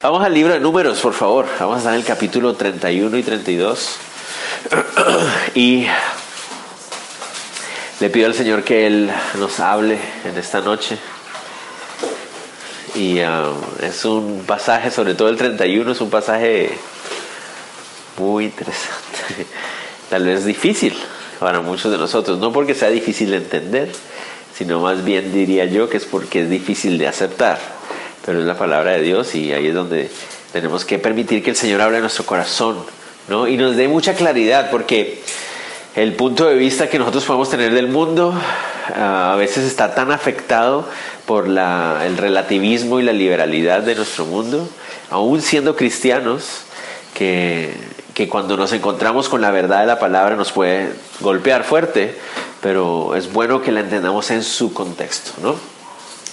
Vamos al libro de números, por favor. Vamos a estar en el capítulo 31 y 32. y le pido al Señor que Él nos hable en esta noche. Y um, es un pasaje, sobre todo el 31, es un pasaje muy interesante. Tal vez difícil para muchos de nosotros. No porque sea difícil de entender, sino más bien diría yo que es porque es difícil de aceptar pero es la palabra de Dios y ahí es donde tenemos que permitir que el Señor hable a nuestro corazón, ¿no? Y nos dé mucha claridad, porque el punto de vista que nosotros podemos tener del mundo ah, a veces está tan afectado por la, el relativismo y la liberalidad de nuestro mundo, aún siendo cristianos, que, que cuando nos encontramos con la verdad de la palabra nos puede golpear fuerte, pero es bueno que la entendamos en su contexto, ¿no?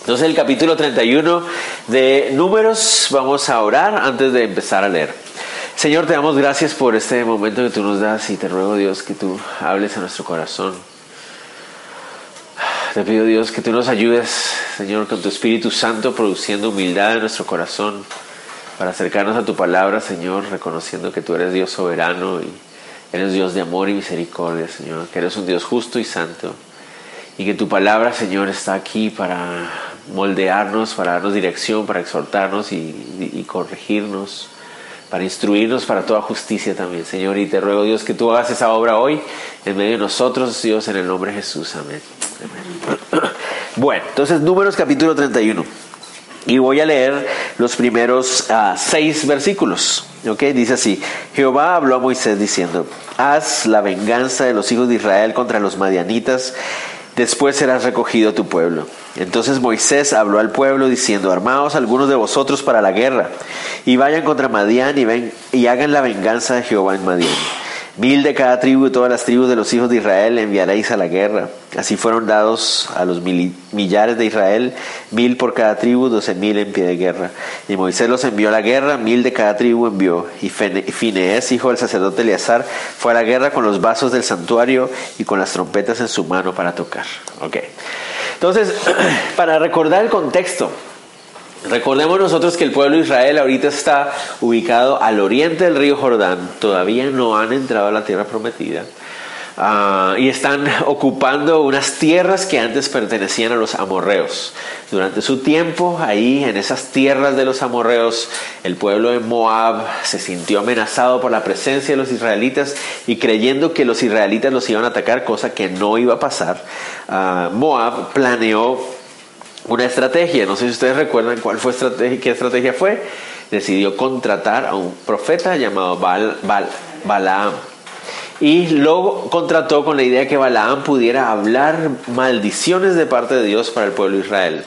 Entonces el capítulo 31 de Números, vamos a orar antes de empezar a leer. Señor, te damos gracias por este momento que tú nos das y te ruego Dios que tú hables a nuestro corazón. Te pido Dios que tú nos ayudes, Señor, con tu Espíritu Santo, produciendo humildad en nuestro corazón para acercarnos a tu palabra, Señor, reconociendo que tú eres Dios soberano y eres Dios de amor y misericordia, Señor, que eres un Dios justo y santo y que tu palabra, Señor, está aquí para moldearnos, para darnos dirección, para exhortarnos y, corregirnos, para instruirnos para toda justicia también, Señor. Y te ruego, Dios, que tú hagas esa obra hoy en medio de nosotros, Dios, en el nombre de Jesús. Amén. Bueno, entonces números capítulo 31. Y voy a leer los primeros ah, seis versículos. ¿ok? Dice así, Jehová habló a Moisés diciendo, haz la venganza de los hijos de Israel contra los madianitas después serás recogido tu pueblo. Entonces Moisés habló al pueblo diciendo, armaos algunos de vosotros para la guerra, y vayan contra Madián y, ven, y hagan la venganza de Jehová en Madián. Mil de cada tribu y todas las tribus de los hijos de Israel enviaréis a la guerra. Así fueron dados a los millares de Israel, mil por cada tribu, doce mil en pie de guerra. Y Moisés los envió a la guerra, mil de cada tribu envió. Y Fineés, hijo del sacerdote Eleazar, fue a la guerra con los vasos del santuario y con las trompetas en su mano para tocar. Okay. Entonces, para recordar el contexto, Recordemos nosotros que el pueblo de Israel ahorita está ubicado al oriente del río Jordán, todavía no han entrado a la tierra prometida. Ah, y están ocupando unas tierras que antes pertenecían a los amorreos. Durante su tiempo, ahí en esas tierras de los amorreos, el pueblo de Moab se sintió amenazado por la presencia de los israelitas y creyendo que los israelitas los iban a atacar, cosa que no iba a pasar, ah, Moab planeó una estrategia. No sé si ustedes recuerdan cuál fue estrategia, qué estrategia fue. Decidió contratar a un profeta llamado Balaam. Y luego contrató con la idea que Balaam pudiera hablar maldiciones de parte de Dios para el pueblo de Israel.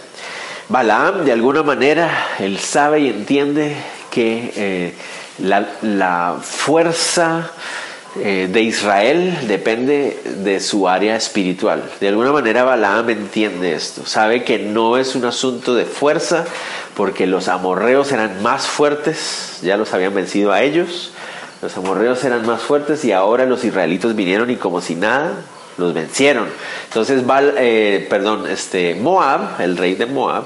Balaam, de alguna manera, él sabe y entiende que eh, la, la fuerza eh, de Israel depende de su área espiritual. De alguna manera Balaam entiende esto, sabe que no es un asunto de fuerza, porque los amorreos eran más fuertes, ya los habían vencido a ellos, los amorreos eran más fuertes y ahora los israelitos vinieron y como si nada, los vencieron. Entonces, eh, perdón, este, Moab, el rey de Moab,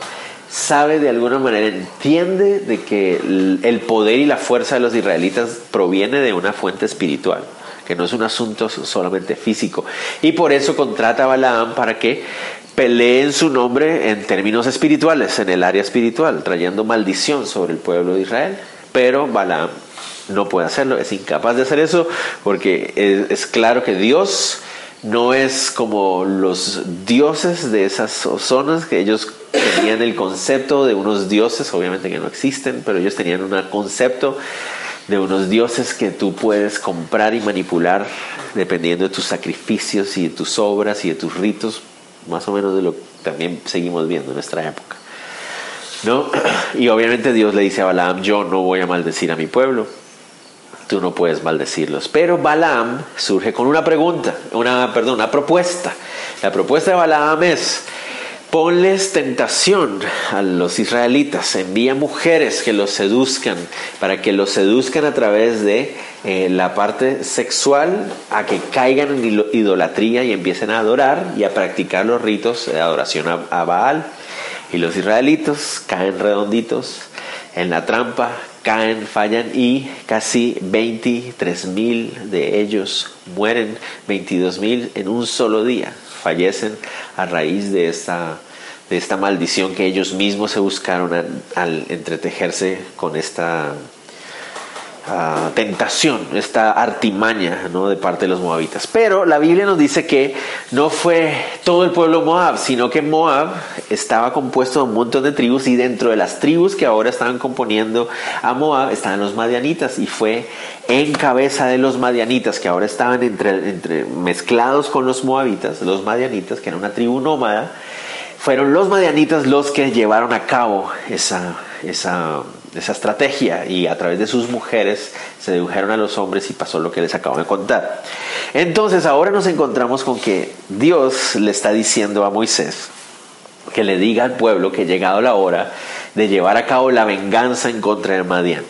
sabe de alguna manera, entiende de que el poder y la fuerza de los israelitas proviene de una fuente espiritual que no es un asunto solamente físico. Y por eso contrata a Balaam para que pelee en su nombre en términos espirituales, en el área espiritual, trayendo maldición sobre el pueblo de Israel. Pero Balaam no puede hacerlo, es incapaz de hacer eso porque es, claro que Dios no es como los dioses de esas zonas que ellos tenían el concepto de unos dioses, obviamente que no existen, pero ellos tenían un concepto de unos dioses que tú puedes comprar y manipular dependiendo de tus sacrificios y de tus obras y de tus ritos, más o menos de lo que también seguimos viendo en nuestra época. ¿no? Y obviamente Dios le dice a Balaam, yo no voy a maldecir a mi pueblo, tú no puedes maldecirlos. Pero Balaam surge con una pregunta, una, perdón, una propuesta. La propuesta de Balaam es, ponles tentación a los israelitas, envía mujeres que los seduzcan, para que los seduzcan a través de eh, la parte sexual, a que caigan en idolatría y empiecen a adorar y a practicar los ritos de adoración a Baal. Y los israelitos caen redonditos en la trampa, caen, fallan y casi 23 mil de ellos mueren, 22 mil en un solo día, fallecen a raíz de esta, de esta maldición que ellos mismos se buscaron al entretejerse con esta tentación, esta artimaña ¿no? de parte de los moabitas. Pero la Biblia nos dice que no fue todo el pueblo Moab, sino que Moab estaba compuesto de un montón de tribus y dentro de las tribus que ahora estaban componiendo a Moab estaban los madianitas y fue en cabeza de los madianitas que ahora estaban entre, entre mezclados con los moabitas, los madianitas que era una tribu nómada, fueron los madianitas los que llevaron a cabo esa, esa estrategia y a través de sus mujeres sedujeron a los hombres y pasó lo que les acabo de contar. Entonces ahora nos encontramos con que Dios le está diciendo a Moisés que le diga al pueblo que ha llegado la hora de llevar a cabo la venganza en contra de Madián.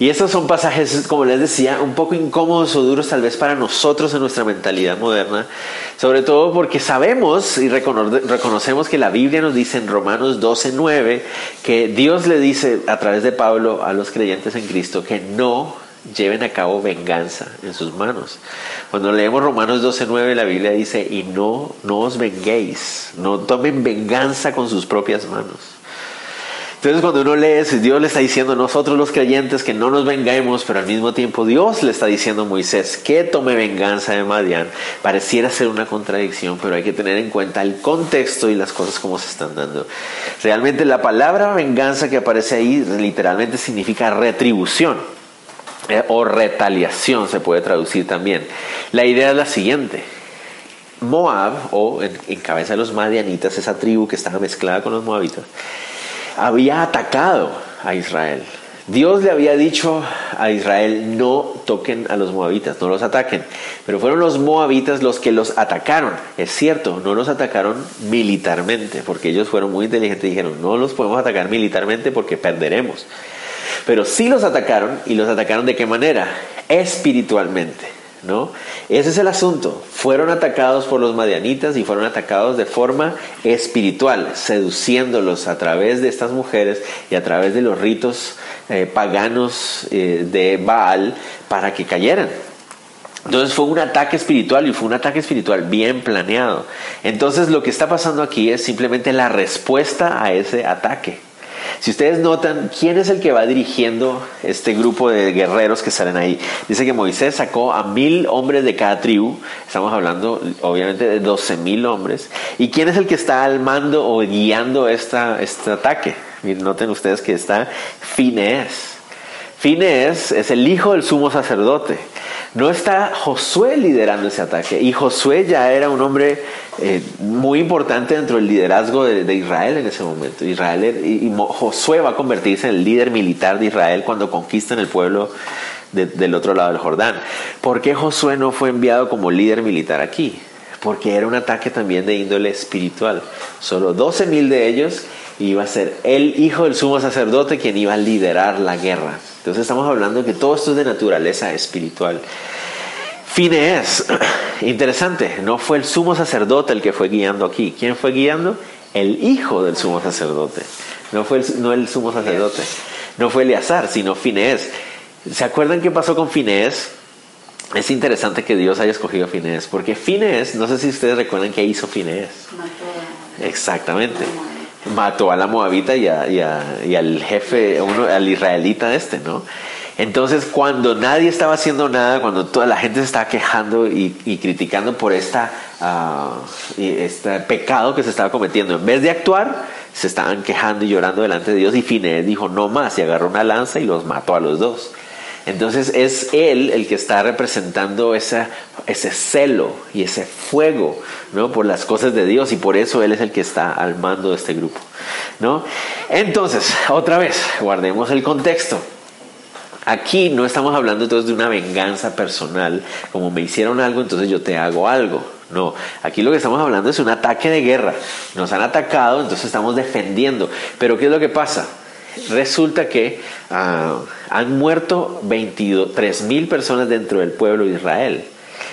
Y estos son pasajes, como les decía, un poco incómodos o duros tal vez para nosotros en nuestra mentalidad moderna, sobre todo porque sabemos y reconocemos que la Biblia nos dice en Romanos 12:9 que Dios le dice a través de Pablo a los creyentes en Cristo que no lleven a cabo venganza en sus manos. Cuando leemos Romanos 12:9 la Biblia dice, "Y no no os venguéis, no tomen venganza con sus propias manos." Entonces cuando uno lee eso, Dios le está diciendo a nosotros los creyentes que no nos vengamos, pero al mismo tiempo Dios le está diciendo a Moisés que tome venganza de Madián. Pareciera ser una contradicción, pero hay que tener en cuenta el contexto y las cosas como se están dando. Realmente la palabra venganza que aparece ahí literalmente significa retribución eh, o retaliación se puede traducir también. La idea es la siguiente. Moab, o en, en cabeza de los madianitas, esa tribu que estaba mezclada con los moabitas, había atacado a Israel. Dios le había dicho a Israel, no toquen a los moabitas, no los ataquen. Pero fueron los moabitas los que los atacaron. Es cierto, no los atacaron militarmente, porque ellos fueron muy inteligentes y dijeron, no los podemos atacar militarmente porque perderemos. Pero sí los atacaron y los atacaron de qué manera? Espiritualmente. ¿No? Ese es el asunto. Fueron atacados por los madianitas y fueron atacados de forma espiritual, seduciéndolos a través de estas mujeres y a través de los ritos eh, paganos eh, de Baal para que cayeran. Entonces fue un ataque espiritual y fue un ataque espiritual bien planeado. Entonces lo que está pasando aquí es simplemente la respuesta a ese ataque. Si ustedes notan, ¿quién es el que va dirigiendo este grupo de guerreros que salen ahí? Dice que Moisés sacó a mil hombres de cada tribu, estamos hablando obviamente de doce mil hombres. ¿Y quién es el que está al mando o guiando esta, este ataque? noten ustedes que está Finés. Finés es el hijo del sumo sacerdote. No está Josué liderando ese ataque. Y Josué ya era un hombre eh, muy importante dentro del liderazgo de, Israel en ese momento. Israel y, Josué va a convertirse en el líder militar de Israel cuando conquistan el pueblo del otro lado del Jordán. ¿Por qué Josué no fue enviado como líder militar aquí? Porque era un ataque también de índole espiritual. Solo 12 mil de ellos iba a ser el hijo del sumo sacerdote quien iba a liderar la guerra. Entonces estamos hablando que todo esto es de naturaleza espiritual. Finees, interesante, no fue el sumo sacerdote el que fue guiando aquí. ¿Quién fue guiando? El hijo del sumo sacerdote. No fue el, no el sumo sacerdote. No fue Eleazar, sino Finees. ¿Se acuerdan qué pasó con Finees? Es interesante que Dios haya escogido a Finees, porque Finees, no sé si ustedes recuerdan qué hizo Finees. Exactamente. Mató a la moabita y, y, al jefe, uno, al israelita este, ¿no? Entonces, cuando nadie estaba haciendo nada, cuando toda la gente se estaba quejando y, criticando por esta, ah, este pecado que se estaba cometiendo, en vez de actuar, se estaban quejando y llorando delante de Dios. Y Finés dijo, no más, y agarró una lanza y los mató a los dos. Entonces es él el que está representando ese celo y ese fuego ¿no? por las cosas de Dios y por eso él es el que está al mando de este grupo. ¿no? Entonces, otra vez, guardemos el contexto. Aquí no estamos hablando entonces de una venganza personal, como me hicieron algo, entonces yo te hago algo. No, aquí lo que estamos hablando es un ataque de guerra. Nos han atacado, entonces estamos defendiendo. Pero ¿qué es lo que pasa? Resulta que ah, han muerto 23 mil personas dentro del pueblo de Israel,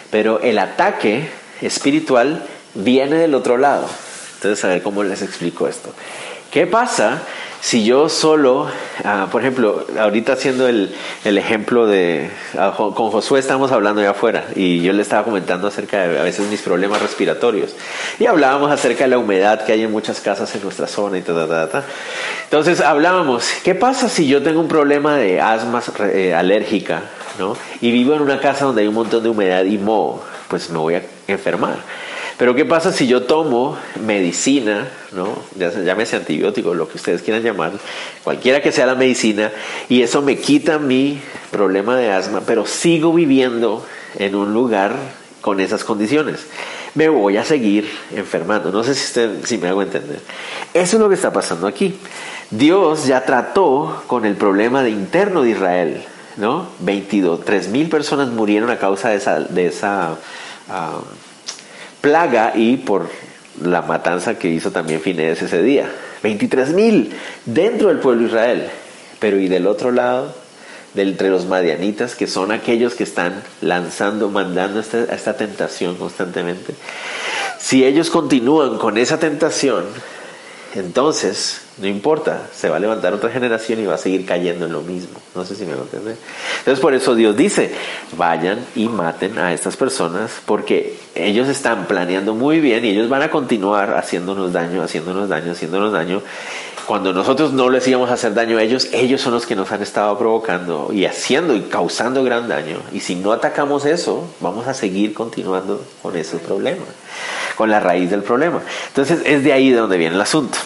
pero el ataque espiritual viene del otro lado. Entonces, a ver cómo les explico esto. ¿Qué pasa si yo solo, ah, por ejemplo, ahorita haciendo el, ejemplo de, ah, con Josué estamos hablando allá afuera y yo le estaba comentando acerca de a veces mis problemas respiratorios y hablábamos acerca de la humedad que hay en muchas casas en nuestra zona y tal, tal, tal. Entonces hablábamos, ¿qué pasa si yo tengo un problema de asma eh, alérgica ¿no? y vivo en una casa donde hay un montón de humedad y moho? Pues me voy a enfermar. Pero ¿qué pasa si yo tomo medicina, ¿no? llámese antibiótico, lo que ustedes quieran llamar, cualquiera que sea la medicina, y eso me quita mi problema de asma, pero sigo viviendo en un lugar con esas condiciones? Me voy a seguir enfermando. No sé si, usted, si me hago entender. Eso es lo que está pasando aquí. Dios ya trató con el problema de interno de Israel, ¿no? 22, 3 mil personas murieron a causa de esa, ah, plaga y por la matanza que hizo también Finees ese día. 23 mil dentro del pueblo de Israel. Pero y del otro lado, de entre los madianitas, que son aquellos que están lanzando, mandando esta, esta tentación constantemente. Si ellos continúan con esa tentación, entonces, no importa, se va a levantar otra generación y va a seguir cayendo en lo mismo. No sé si me entienden. Entonces, por eso Dios dice, vayan y maten a estas personas porque ellos están planeando muy bien y ellos van a continuar haciéndonos daño, haciéndonos daño, haciéndonos daño. Cuando nosotros no les íbamos a hacer daño a ellos, ellos son los que nos han estado provocando y haciendo y causando gran daño. Y si no atacamos eso, vamos a seguir continuando con ese problema con la raíz del problema. Entonces es de ahí de donde viene el asunto.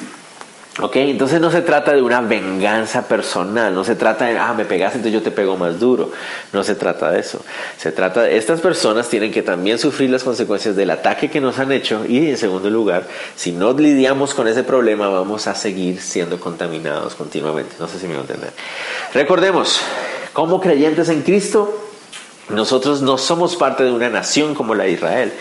¿Ok? Entonces no se trata de una venganza personal, no se trata de, ah, me pegaste, entonces yo te pego más duro. No se trata de eso. Se trata de, estas personas tienen que también sufrir las consecuencias del ataque que nos han hecho y en segundo lugar, si no lidiamos con ese problema, vamos a seguir siendo contaminados continuamente. No sé si me va a entender. Recordemos, como creyentes en Cristo, nosotros no somos parte de una nación como la de Israel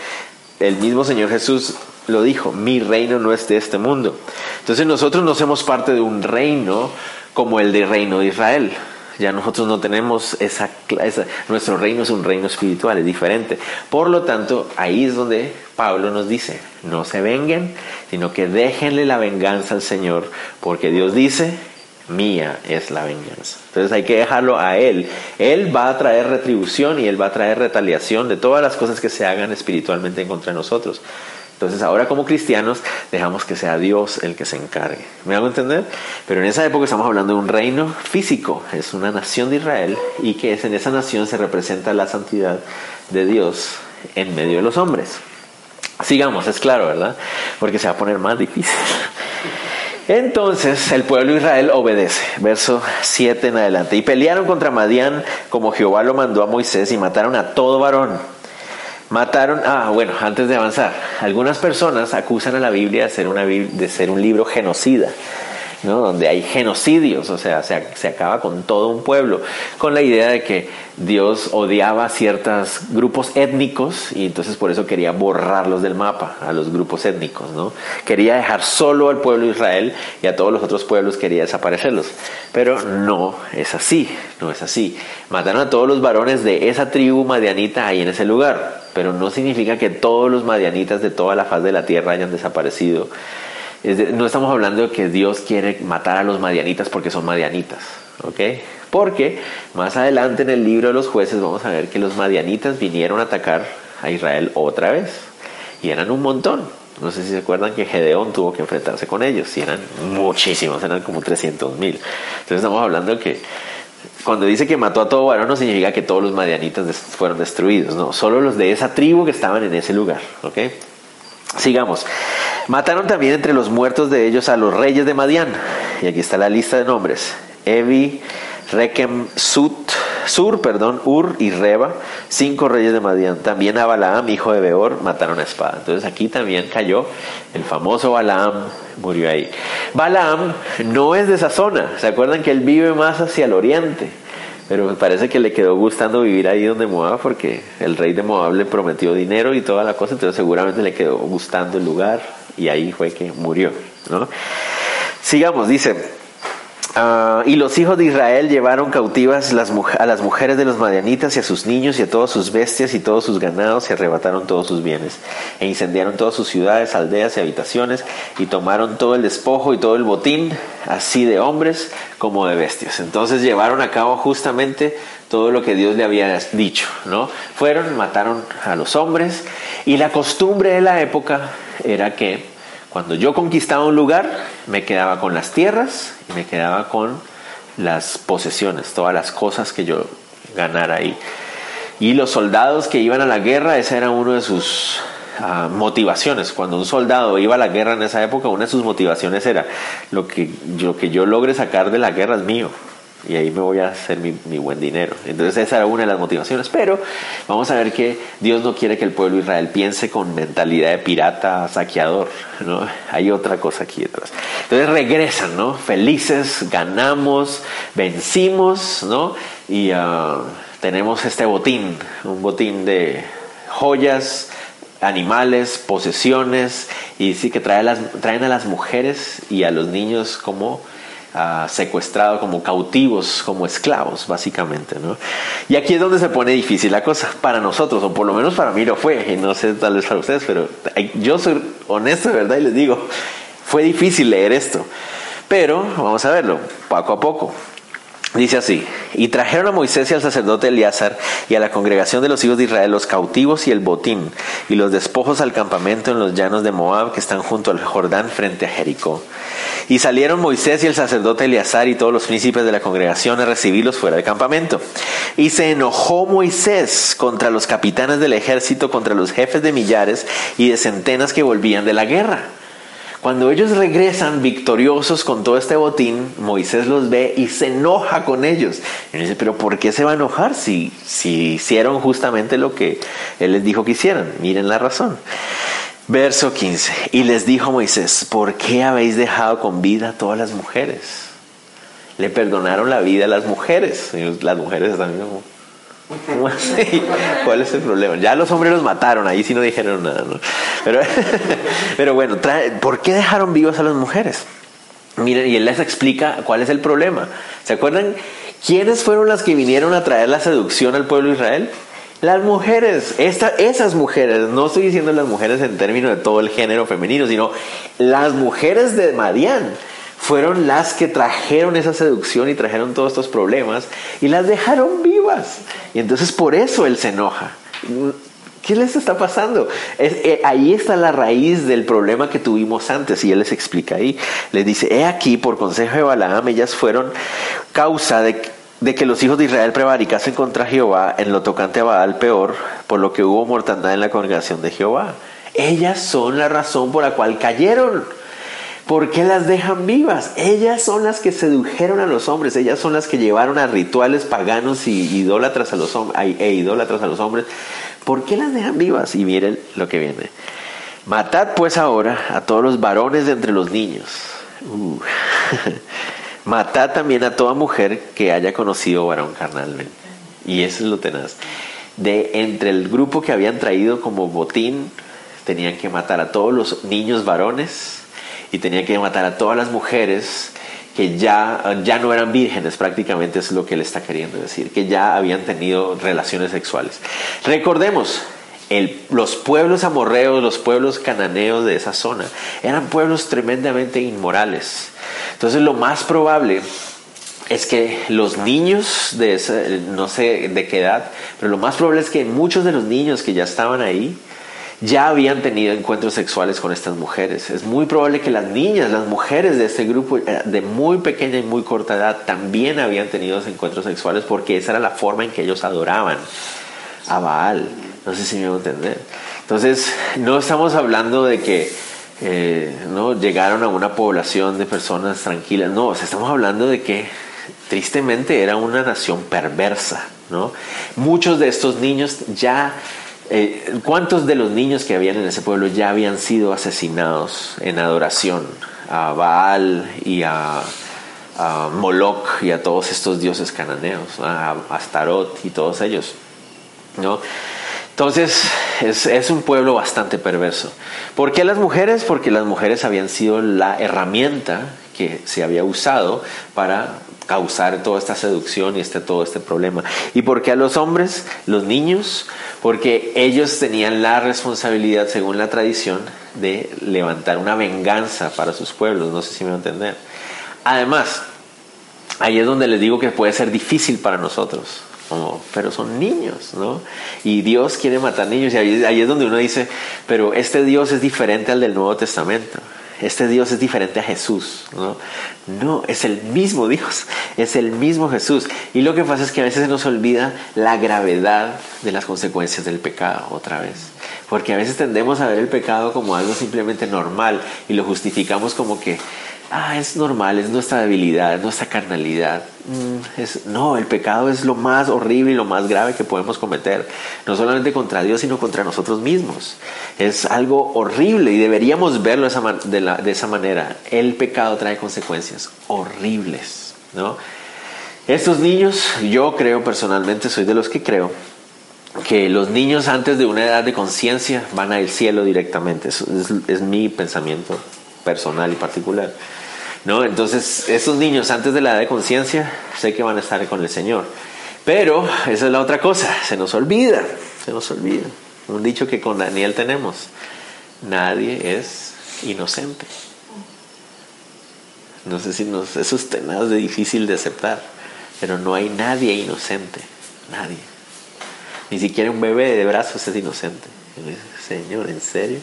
el mismo Señor Jesús lo dijo, mi reino no es de este mundo. Entonces nosotros no somos parte de un reino como el de reino de Israel. Ya nosotros no tenemos esa, esa, nuestro reino es un reino espiritual, es diferente. Por lo tanto, ahí es donde Pablo nos dice, no se venguen, sino que déjenle la venganza al Señor, porque Dios dice, mía es la venganza. Entonces hay que dejarlo a Él. Él va a traer retribución y Él va a traer retaliación de todas las cosas que se hagan espiritualmente en contra nosotros. Entonces ahora como cristianos dejamos que sea Dios el que se encargue. ¿Me hago entender? Pero en esa época estamos hablando de un reino físico, es una nación de Israel y que en esa nación se representa la santidad de Dios en medio de los hombres. Sigamos, es claro, ¿verdad? Porque se va a poner más difícil. Entonces el pueblo de Israel obedece, verso 7 en adelante. Y pelearon contra Madián como Jehová lo mandó a Moisés y mataron a todo varón. Mataron, ah, bueno, antes de avanzar, algunas personas acusan a la Biblia de ser, una, de ser un libro genocida donde hay genocidios, o sea, se, acaba con todo un pueblo, con la idea de que Dios odiaba ciertos grupos étnicos y entonces por eso quería borrarlos del mapa, a los grupos étnicos. ¿no? Quería dejar solo al pueblo de Israel y a todos los otros pueblos quería desaparecerlos. Pero no es así, no es así. Mataron a todos los varones de esa tribu madianita ahí en ese lugar, pero no significa que todos los madianitas de toda la faz de la tierra hayan desaparecido no estamos hablando de que Dios quiere matar a los madianitas porque son madianitas, ¿ok? Porque más adelante en el libro de los jueces vamos a ver que los madianitas vinieron a atacar a Israel otra vez y eran un montón. No sé si se acuerdan que Gedeón tuvo que enfrentarse con ellos y eran muchísimos, eran como 300 mil. Entonces estamos hablando de que cuando dice que mató a todo varón no significa que todos los madianitas fueron destruidos, no, solo los de esa tribu que estaban en ese lugar, ¿ok? Sigamos. Mataron también entre los muertos de ellos a los reyes de Madián. Y aquí está la lista de nombres. Evi, Rekem, Sut, Sur, perdón, Ur y Reba, cinco reyes de Madián. También a Balaam, hijo de Beor, mataron a espada. Entonces aquí también cayó el famoso Balaam, murió ahí. Balaam no es de esa zona. ¿Se acuerdan que él vive más hacia el oriente? Pero me parece que le quedó gustando vivir ahí donde Moab porque el rey de Moab le prometió dinero y toda la cosa, entonces seguramente le quedó gustando el lugar y ahí fue que murió. ¿no? Sigamos, dice, Ah, y los hijos de Israel llevaron cautivas a las mujeres de los madianitas y a sus niños y a todas sus bestias y todos sus ganados y arrebataron todos sus bienes. E incendiaron todas sus ciudades, aldeas y habitaciones y tomaron todo el despojo y todo el botín, así de hombres como de bestias. Entonces llevaron a cabo justamente todo lo que Dios le había dicho, ¿no? Fueron, mataron a los hombres y la costumbre de la época era que cuando yo conquistaba un lugar, me quedaba con las tierras y me quedaba con las posesiones, todas las cosas que yo ganara ahí. Y los soldados que iban a la guerra, esa era una de sus ah, motivaciones. Cuando un soldado iba a la guerra en esa época, una de sus motivaciones era lo que, lo que yo logre sacar de la guerra es mío y ahí me voy a hacer mi, buen dinero. Entonces esa era una de las motivaciones, pero vamos a ver que Dios no quiere que el pueblo de Israel piense con mentalidad de pirata, saqueador, ¿no? Hay otra cosa aquí detrás. Entonces regresan, ¿no? Felices, ganamos, vencimos, ¿no? Y ah, tenemos este botín, un botín de joyas, animales, posesiones, y sí que trae las, traen a las mujeres y a los niños como secuestrados como cautivos, como esclavos, básicamente. ¿no? Y aquí es donde se pone difícil la cosa, para nosotros, o por lo menos para mí lo fue, y no sé tal vez para ustedes, pero yo soy honesto de verdad y les digo, fue difícil leer esto. Pero vamos a verlo, poco a poco. Dice así, y trajeron a Moisés y al sacerdote Eleazar y a la congregación de los hijos de Israel los cautivos y el botín y los despojos al campamento en los llanos de Moab que están junto al Jordán frente a Jericó. Y salieron Moisés y el sacerdote Eleazar y todos los príncipes de la congregación a recibirlos fuera del campamento. Y se enojó Moisés contra los capitanes del ejército, contra los jefes de millares y de centenas que volvían de la guerra cuando ellos regresan victoriosos con todo este botín, Moisés los ve y se enoja con ellos. Y dice, pero ¿por qué se va a enojar si, si hicieron justamente lo que él les dijo que hicieran? Miren la razón. Verso 15. Y les dijo Moisés, ¿por qué habéis dejado con vida a todas las mujeres? Le perdonaron la vida a las mujeres. Las mujeres están como, ¿Cuál es el problema? Ya los hombres los mataron, ahí sí no dijeron nada. Pero, pero bueno, ¿por qué dejaron vivas a las mujeres? Miren, y él les explica cuál es el problema. ¿Se acuerdan quiénes fueron las que vinieron a traer la seducción al pueblo de Israel? Las mujeres, esas mujeres, no estoy diciendo las mujeres en términos de todo el género femenino, sino las mujeres de Madián fueron las que trajeron esa seducción y trajeron todos estos problemas y las dejaron vivas. Y entonces por eso él se enoja. ¿Qué les está pasando? Eh, ahí está la raíz del problema que tuvimos antes y él les explica ahí. Les dice, he aquí, por consejo de Balaam, ellas fueron causa de, que los hijos de Israel prevaricasen contra Jehová en lo tocante a Baal peor, por lo que hubo mortandad en la congregación de Jehová. Ellas son la razón por la cual cayeron. ¿Por qué las dejan vivas? Ellas son las que sedujeron a los hombres, ellas son las que llevaron a rituales paganos y idólatras a los e idólatras a los hombres. ¿Por qué las dejan vivas? Y miren lo que viene. Matad pues ahora a todos los varones de entre los niños. Uh. Matad también a toda mujer que haya conocido varón carnalmente. Y eso es lo tenaz. De entre el grupo que habían traído como botín, tenían que matar a todos los niños varones y tenía que matar a todas las mujeres que ya, ya no eran vírgenes, prácticamente es lo que él está queriendo decir, que ya habían tenido relaciones sexuales. Recordemos, el, los pueblos amorreos, los pueblos cananeos de esa zona, eran pueblos tremendamente inmorales. Entonces lo más probable es que los niños de no sé de qué edad, pero lo más probable es que muchos de los niños que ya estaban ahí, ya habían tenido encuentros sexuales con estas mujeres. Es muy probable que las niñas, las mujeres de este grupo eh, de muy pequeña y muy corta edad también habían tenido encuentros sexuales porque esa era la forma en que ellos adoraban a Baal. No sé si me voy a entender. Entonces, no estamos hablando de que eh, no llegaron a una población de personas tranquilas. No, estamos hablando de que tristemente era una nación perversa, ¿no? Muchos de estos niños ya eh, ¿Cuántos de los niños que habían en ese pueblo ya habían sido asesinados en adoración a Baal y a, Moloch y a todos estos dioses cananeos, a Astarot y todos ellos? ¿no? Entonces es, es, un pueblo bastante perverso. ¿Por qué las mujeres? Porque las mujeres habían sido la herramienta que se había usado para causar toda esta seducción y este, todo este problema. ¿Y por qué a los hombres, los niños? Porque ellos tenían la responsabilidad, según la tradición, de levantar una venganza para sus pueblos. No sé si me va a entender. Además, ahí es donde les digo que puede ser difícil para nosotros. pero son niños, ¿no? Y Dios quiere matar niños. Y ahí, ahí es donde uno dice, pero este Dios es diferente al del Nuevo Testamento este Dios es diferente a Jesús, ¿no? No, es el mismo Dios, es el mismo Jesús. Y lo que pasa es que a veces se nos olvida la gravedad de las consecuencias del pecado otra vez. Porque a veces tendemos a ver el pecado como algo simplemente normal y lo justificamos como que ah, es normal, es nuestra debilidad, es nuestra carnalidad. Mm, es, no, el pecado es lo más horrible y lo más grave que podemos cometer, no solamente contra Dios, sino contra nosotros mismos. Es algo horrible y deberíamos verlo de esa, manera. El pecado trae consecuencias horribles, ¿no? Estos niños, yo creo personalmente, soy de los que creo, que los niños antes de una edad de conciencia van al cielo directamente. es, es mi pensamiento personal y particular. ¿no? Entonces, esos niños antes de la edad de conciencia, sé que van a estar con el Señor. Pero esa es la otra cosa, se nos olvida, se nos olvida. Un dicho que con Daniel tenemos, nadie es inocente. No sé si nos, eso es tenaz de difícil de aceptar, pero no hay nadie inocente, nadie. Ni siquiera un bebé de brazos es inocente. Señor, ¿en serio?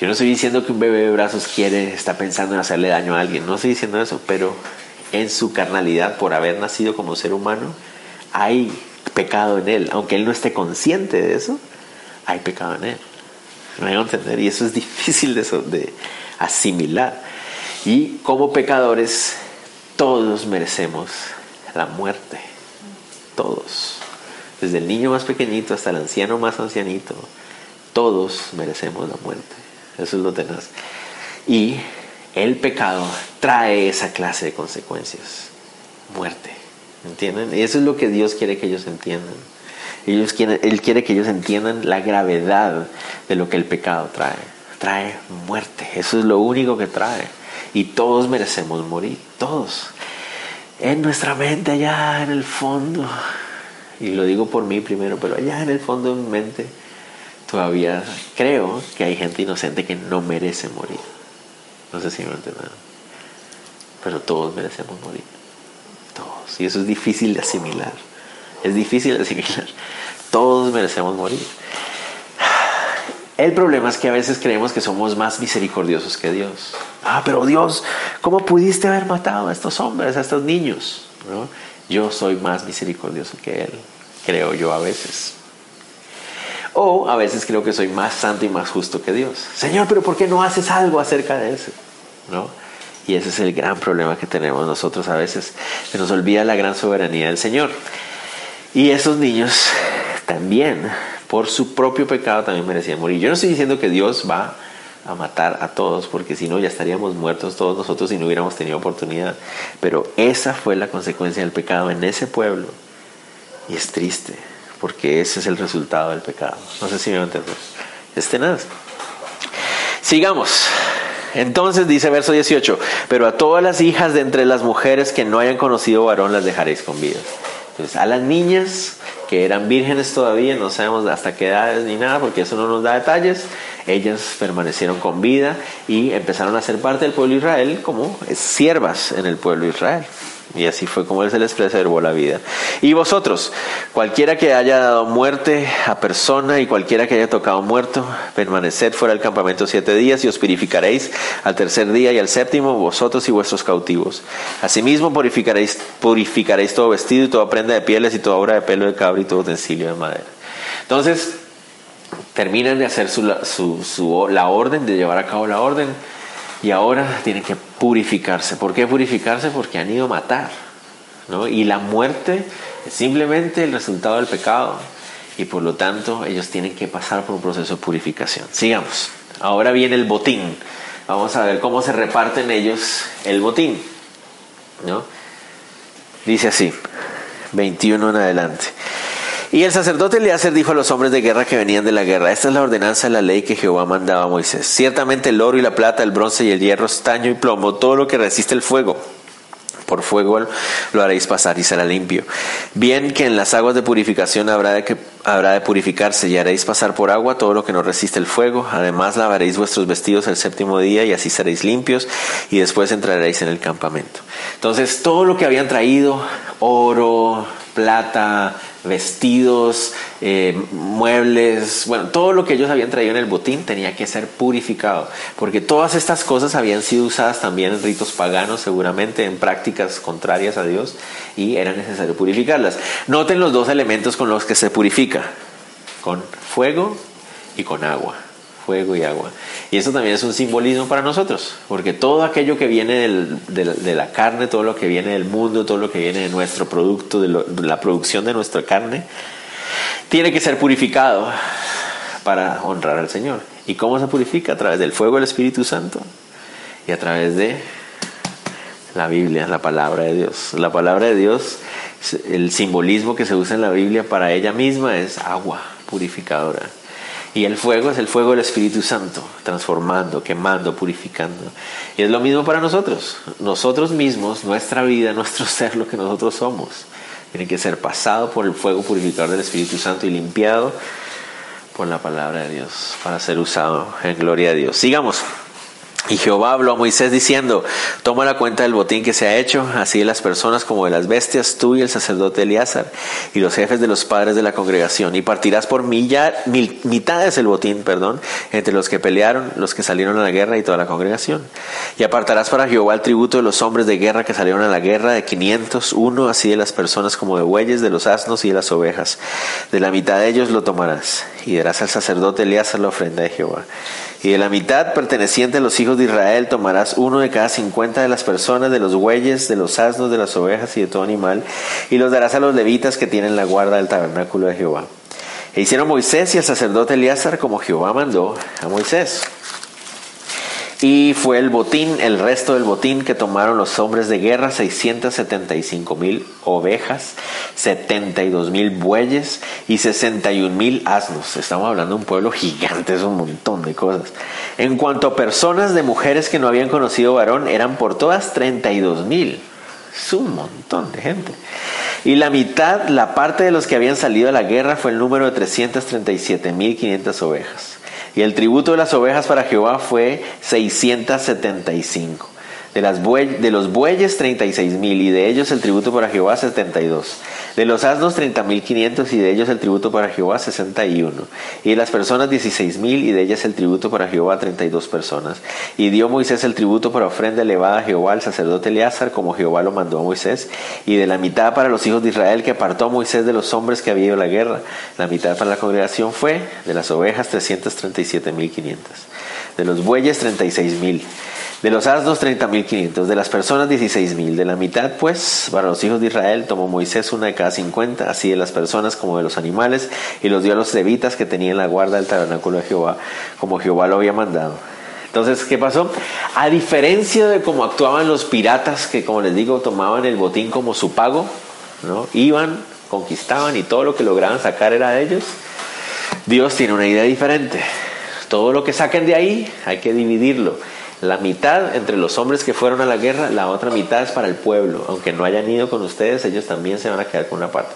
Yo no estoy diciendo que un bebé de brazos quiere, está pensando en hacerle daño a alguien, no estoy diciendo eso, pero en su carnalidad, por haber nacido como ser humano, hay pecado en él. Aunque él no esté consciente de eso, hay pecado en él. Me voy a entender, y eso es difícil de asimilar. Y como pecadores, todos merecemos la muerte. Todos. Desde el niño más pequeñito hasta el anciano más ancianito, todos merecemos la muerte. Eso es lo tenaz. Y el pecado trae esa clase de consecuencias. Muerte. ¿Entienden? Y eso es lo que Dios quiere que ellos entiendan. Ellos quieren, él quiere que ellos entiendan la gravedad de lo que el pecado trae. Trae muerte. Eso es lo único que trae. Y todos merecemos morir. Todos. En nuestra mente, allá en el fondo. Y lo digo por mí primero, pero allá en el fondo de mi mente todavía creo que hay gente inocente que no merece morir. No sé si me entienden. Pero todos merecemos morir. Todos. Y eso es difícil de asimilar. Es difícil de asimilar. Todos merecemos morir. El problema es que a veces creemos que somos más misericordiosos que Dios. Ah, pero Dios, ¿cómo pudiste haber matado a estos hombres, a estos niños? Yo soy más misericordioso que Él, creo yo a veces. O a veces creo que soy más santo y más justo que Dios. Señor, pero ¿por qué no haces algo acerca de eso? ¿No? Y ese es el gran problema que tenemos nosotros a veces. Se nos olvida la gran soberanía del Señor. Y esos niños también, por su propio pecado, también merecían morir. Yo no estoy diciendo que Dios va a matar a todos, porque si no ya estaríamos muertos todos nosotros y no hubiéramos tenido oportunidad. Pero esa fue la consecuencia del pecado en ese pueblo. Y es triste porque ese es el resultado del pecado. No sé si me entienden. Este nada. Sigamos. Entonces dice verso 18, pero a todas las hijas de entre las mujeres que no hayan conocido varón las dejaréis con vida. Entonces a las niñas que eran vírgenes todavía, no sabemos hasta qué edades ni nada, porque eso no nos da detalles, ellas permanecieron con vida y empezaron a ser parte del pueblo de Israel como siervas en el pueblo de Israel. Y así fue como Él se les preservó la vida. Y vosotros, cualquiera que haya dado muerte a persona y cualquiera que haya tocado muerto, permaneced fuera del campamento siete días y os purificaréis al tercer día y al séptimo, vosotros y vuestros cautivos. Asimismo purificaréis, purificaréis todo vestido y toda prenda de pieles y toda obra de pelo de cabra y todo utensilio de madera. Entonces, terminan de hacer su, su, la orden, de llevar a cabo la orden y ahora tienen que purificarse. ¿Por qué purificarse? Porque han ido a matar. ¿no? Y la muerte es simplemente el resultado del pecado y por lo tanto ellos tienen que pasar por un proceso de purificación. Sigamos. Ahora viene el botín. Vamos a ver cómo se reparten ellos el botín. ¿no? Dice así, 21 en adelante. Y el sacerdote Eleazar dijo a los hombres de guerra que venían de la guerra, esta es la ordenanza de la ley que Jehová mandaba a Moisés. Ciertamente el oro y la plata, el bronce y el hierro, estaño y plomo, todo lo que resiste el fuego por fuego lo haréis pasar y será limpio. Bien que en las aguas de purificación habrá de, habrá de purificarse y haréis pasar por agua todo lo que no resiste el fuego. Además lavaréis vuestros vestidos el séptimo día y así seréis limpios y después entraréis en el campamento. Entonces todo lo que habían traído, oro, plata, vestidos, eh, muebles, bueno, todo lo que ellos habían traído en el botín tenía que ser purificado, porque todas estas cosas habían sido usadas también en ritos paganos, seguramente en prácticas contrarias a Dios, y era necesario purificarlas. Noten los dos elementos con los que se purifica, con fuego y con agua fuego y agua. Y eso también es un simbolismo para nosotros, porque todo aquello que viene de, la carne, todo lo que viene del mundo, todo lo que viene de nuestro producto, de, la producción de nuestra carne, tiene que ser purificado para honrar al Señor. ¿Y cómo se purifica? A través del fuego del Espíritu Santo y a través de la Biblia, la palabra de Dios. La palabra de Dios, el simbolismo que se usa en la Biblia para ella misma es agua purificadora. Y el fuego es el fuego del Espíritu Santo, transformando, quemando, purificando. Y es lo mismo para nosotros. Nosotros mismos, nuestra vida, nuestro ser, lo que nosotros somos, tiene que ser pasado por el fuego purificador del Espíritu Santo y limpiado por la palabra de Dios para ser usado en gloria a Dios. Sigamos. Y Jehová habló a Moisés diciendo, toma la cuenta del botín que se ha hecho, así de las personas como de las bestias, tú y el sacerdote Eleazar, y los jefes de los padres de la congregación, y partirás por millar, mil, mitades el botín, perdón, entre los que pelearon, los que salieron a la guerra y toda la congregación. Y apartarás para Jehová el tributo de los hombres de guerra que salieron a la guerra, de quinientos, uno, así de las personas como de bueyes, de los asnos y de las ovejas. De la mitad de ellos lo tomarás, y darás al sacerdote Eleazar la ofrenda de Jehová. Y de la mitad perteneciente a los hijos de Israel tomarás uno de cada cincuenta de las personas, de los bueyes, de los asnos, de las ovejas y de todo animal, y los darás a los levitas que tienen la guarda del tabernáculo de Jehová. E hicieron Moisés y el sacerdote Eleazar como Jehová mandó a Moisés. Y fue el botín, el resto del botín que tomaron los hombres de guerra, 675 mil ovejas, 72 mil bueyes y 61 mil asnos. Estamos hablando de un pueblo gigante, es un montón de cosas. En cuanto a personas de mujeres que no habían conocido varón, eran por todas 32 mil. Es un montón de gente. Y la mitad, la parte de los que habían salido a la guerra fue el número de 337 mil 500 ovejas. Y el tributo de las ovejas para Jehová fue 675. De, las de los bueyes 36 mil y de ellos el tributo para Jehová 72. De los asnos 30 mil 500 y de ellos el tributo para Jehová 61. Y de las personas 16 mil y de ellas el tributo para Jehová 32 personas. Y dio Moisés el tributo para ofrenda elevada a Jehová al sacerdote Eleazar como Jehová lo mandó a Moisés. Y de la mitad para los hijos de Israel que apartó a Moisés de los hombres que había ido a la guerra. La mitad para la congregación fue de las ovejas 337 mil 500. De los bueyes 36 mil de los asnos 30.500, de las personas 16.000, de la mitad pues para los hijos de Israel tomó Moisés una de cada 50, así de las personas como de los animales, y los dio a los levitas que tenían la guarda del tabernáculo de Jehová, como Jehová lo había mandado. Entonces, ¿qué pasó? A diferencia de cómo actuaban los piratas, que como les digo, tomaban el botín como su pago, ¿no? Iban, conquistaban y todo lo que lograban sacar era de ellos, Dios tiene una idea diferente. Todo lo que saquen de ahí hay que dividirlo la mitad entre los hombres que fueron a la guerra, la otra mitad es para el pueblo. Aunque no hayan ido con ustedes, ellos también se van a quedar con una parte.